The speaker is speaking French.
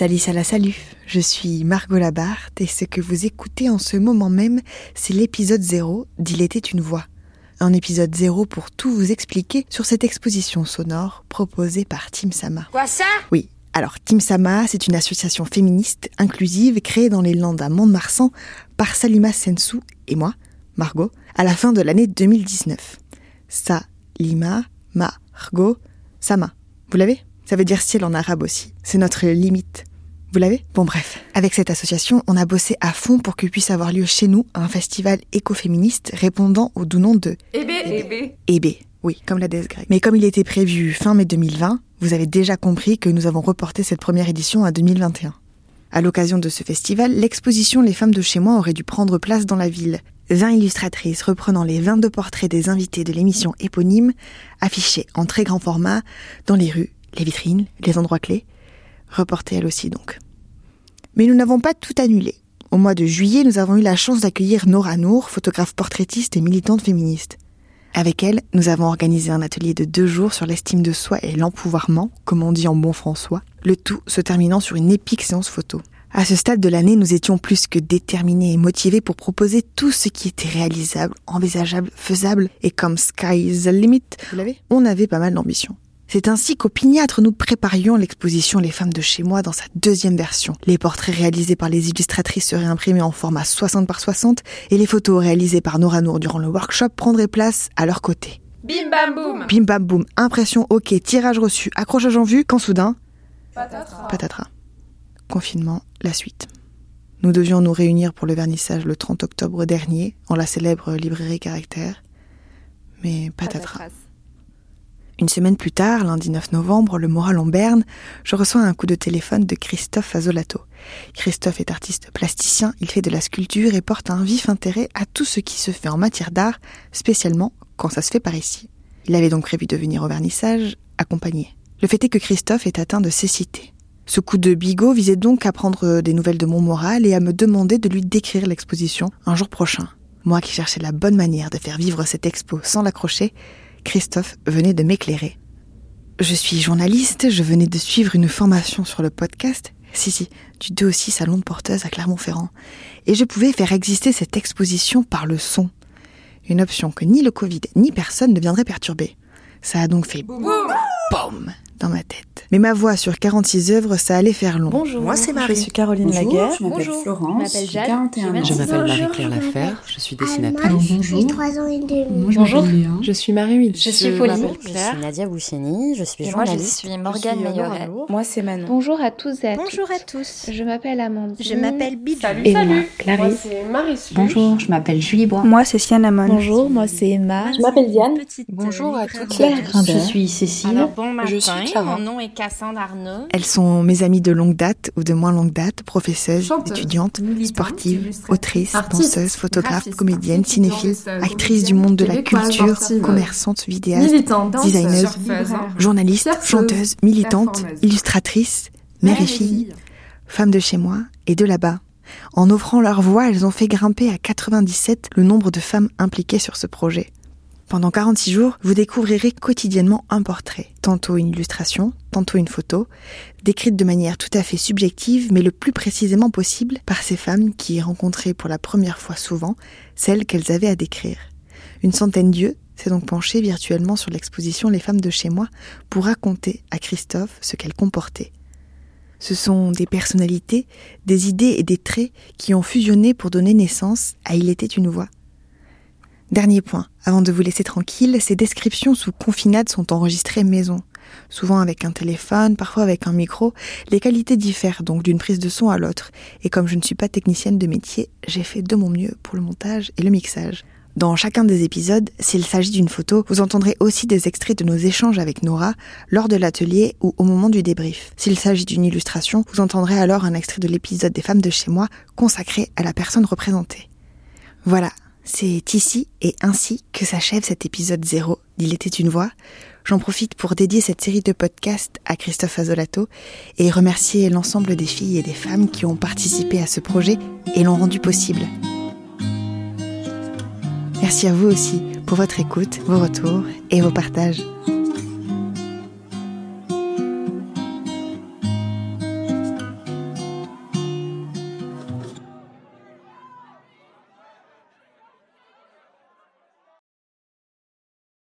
Salut, salut, salut. Je suis Margot Labarthe et ce que vous écoutez en ce moment même, c'est l'épisode 0 d'Il était une voix. Un épisode 0 pour tout vous expliquer sur cette exposition sonore proposée par Tim Sama. Quoi ça? Oui, alors Tim Sama, c'est une association féministe inclusive créée dans les Landes à Mont-de-Marsan par Salima Sensou et moi, Margot, à la fin de l'année 2019. Salima, Margot, Sama. Vous l'avez? Ça veut dire ciel en arabe aussi. C'est notre limite. Vous l'avez? Bon bref, avec cette association, on a bossé à fond pour que puisse avoir lieu chez nous un festival écoféministe répondant au doux nom de Ébé Ébé. Oui, comme la déesse grecque. Mais comme il était prévu fin mai 2020, vous avez déjà compris que nous avons reporté cette première édition à 2021. À l'occasion de ce festival, l'exposition Les femmes de chez moi aurait dû prendre place dans la ville. 20 illustratrices reprenant les 22 portraits des invités de l'émission éponyme, affichés en très grand format dans les rues, les vitrines, les endroits clés, reportées elles aussi donc. Mais nous n'avons pas tout annulé. Au mois de juillet, nous avons eu la chance d'accueillir Nora Nour, photographe portraitiste et militante féministe. Avec elle, nous avons organisé un atelier de deux jours sur l'estime de soi et l'empouvoirment, comme on dit en bon François, le tout se terminant sur une épique séance photo. À ce stade de l'année, nous étions plus que déterminés et motivés pour proposer tout ce qui était réalisable, envisageable, faisable, et comme sky is the limit, on avait pas mal d'ambition. C'est ainsi qu'opiniâtre nous préparions l'exposition Les femmes de chez moi dans sa deuxième version. Les portraits réalisés par les illustratrices seraient imprimés en format 60 par 60 et les photos réalisées par Nora Nour durant le workshop prendraient place à leur côté. Bim bam boum Bim bam boum, impression ok, tirage reçu, accrochage en vue, quand soudain, Patatras. patatras. Confinement, la suite. Nous devions nous réunir pour le vernissage le 30 octobre dernier en la célèbre librairie Caractère. Mais patatras. Une semaine plus tard, lundi 9 novembre, le moral en berne, je reçois un coup de téléphone de Christophe Azolato. Christophe est artiste plasticien, il fait de la sculpture et porte un vif intérêt à tout ce qui se fait en matière d'art, spécialement quand ça se fait par ici. Il avait donc prévu de venir au vernissage, accompagné. Le fait est que Christophe est atteint de cécité. Ce coup de bigot visait donc à prendre des nouvelles de mon moral et à me demander de lui décrire l'exposition un jour prochain. Moi qui cherchais la bonne manière de faire vivre cette expo sans l'accrocher, Christophe venait de m'éclairer. Je suis journaliste, je venais de suivre une formation sur le podcast, si si, du 2 au 6 à Londe Porteuse à Clermont-Ferrand, et je pouvais faire exister cette exposition par le son. Une option que ni le Covid ni personne ne viendrait perturber. Ça a donc fait Boum BOUM dans ma tête. Mais ma voix sur 46 œuvres, ça allait faire long. Bonjour, Moi, c'est Marie. Je suis Caroline Bonjour, Laguerre. je m'appelle Florence, je m'appelle j'ai Jade, 41 j'ai ans. Je m'appelle Marie-Claire je Lafer, je suis dessinatrice. j'ai 3 ans et demi. Bonjour. Je suis Marie-Huile. Je suis Pauline. Je suis Nadia Boucheni, je suis Et moi, je journaliste. suis Morgane Meilleret. Moi, c'est Manon. Bonjour à tous et à Bonjour à tous. Je m'appelle Amandine. Je m'appelle Bidou. Salut, Et salut. moi, Moi, Clarisse. c'est Marie Bonjour, je m'appelle Julie Bois. Moi, c'est Sienna Bonjour, moi c'est Emma. Je m'appelle Diane. Bonjour à toutes Claire, je suis Cécile. Alors bon matin, Je suis Mon nom est Cassandre Arnaud. Elles sont mes amies de longue date ou de moins longue date, professeuses, Chanteuse, étudiantes, sportives, autrices, danseuses, photographes, comédiennes, cinéphiles, actrices du monde de la culture, commerçantes, vidéastes, Militante, danseuse, designeuse, surfeuse, journalistes, chanteuses, militantes, illustratrices, Mère mères et filles, fille. femmes de chez moi et de là-bas. En offrant leur voix, elles ont fait grimper à 97 le nombre de femmes impliquées sur ce projet. Pendant 46 jours, vous découvrirez quotidiennement un portrait, tantôt une illustration, tantôt une photo, décrite de manière tout à fait subjective, mais le plus précisément possible par ces femmes qui rencontraient pour la première fois souvent celles qu'elles avaient à décrire. Une centaine d'yeux s'est donc penchée virtuellement sur l'exposition Les femmes de chez moi pour raconter à Christophe ce qu'elle comportait. Ce sont des personnalités, des idées et des traits qui ont fusionné pour donner naissance à Il était une voix. Dernier point, avant de vous laisser tranquille, ces descriptions sous confinade sont enregistrées maison. Souvent avec un téléphone, parfois avec un micro, les qualités diffèrent donc d'une prise de son à l'autre, et comme je ne suis pas technicienne de métier, j'ai fait de mon mieux pour le montage et le mixage. Dans chacun des épisodes, s'il s'agit d'une photo, vous entendrez aussi des extraits de nos échanges avec Nora lors de l'atelier ou au moment du débrief. S'il s'agit d'une illustration, vous entendrez alors un extrait de l'épisode des femmes de chez moi consacré à la personne représentée. Voilà, c'est ici et ainsi que s'achève cet épisode 0 d'Il était une voix. J'en profite pour dédier cette série de podcasts à Christophe Azolato et remercier l'ensemble des filles et des femmes qui ont participé à ce projet et l'ont rendu possible. Merci à vous aussi pour votre écoute, vos retours et vos partages.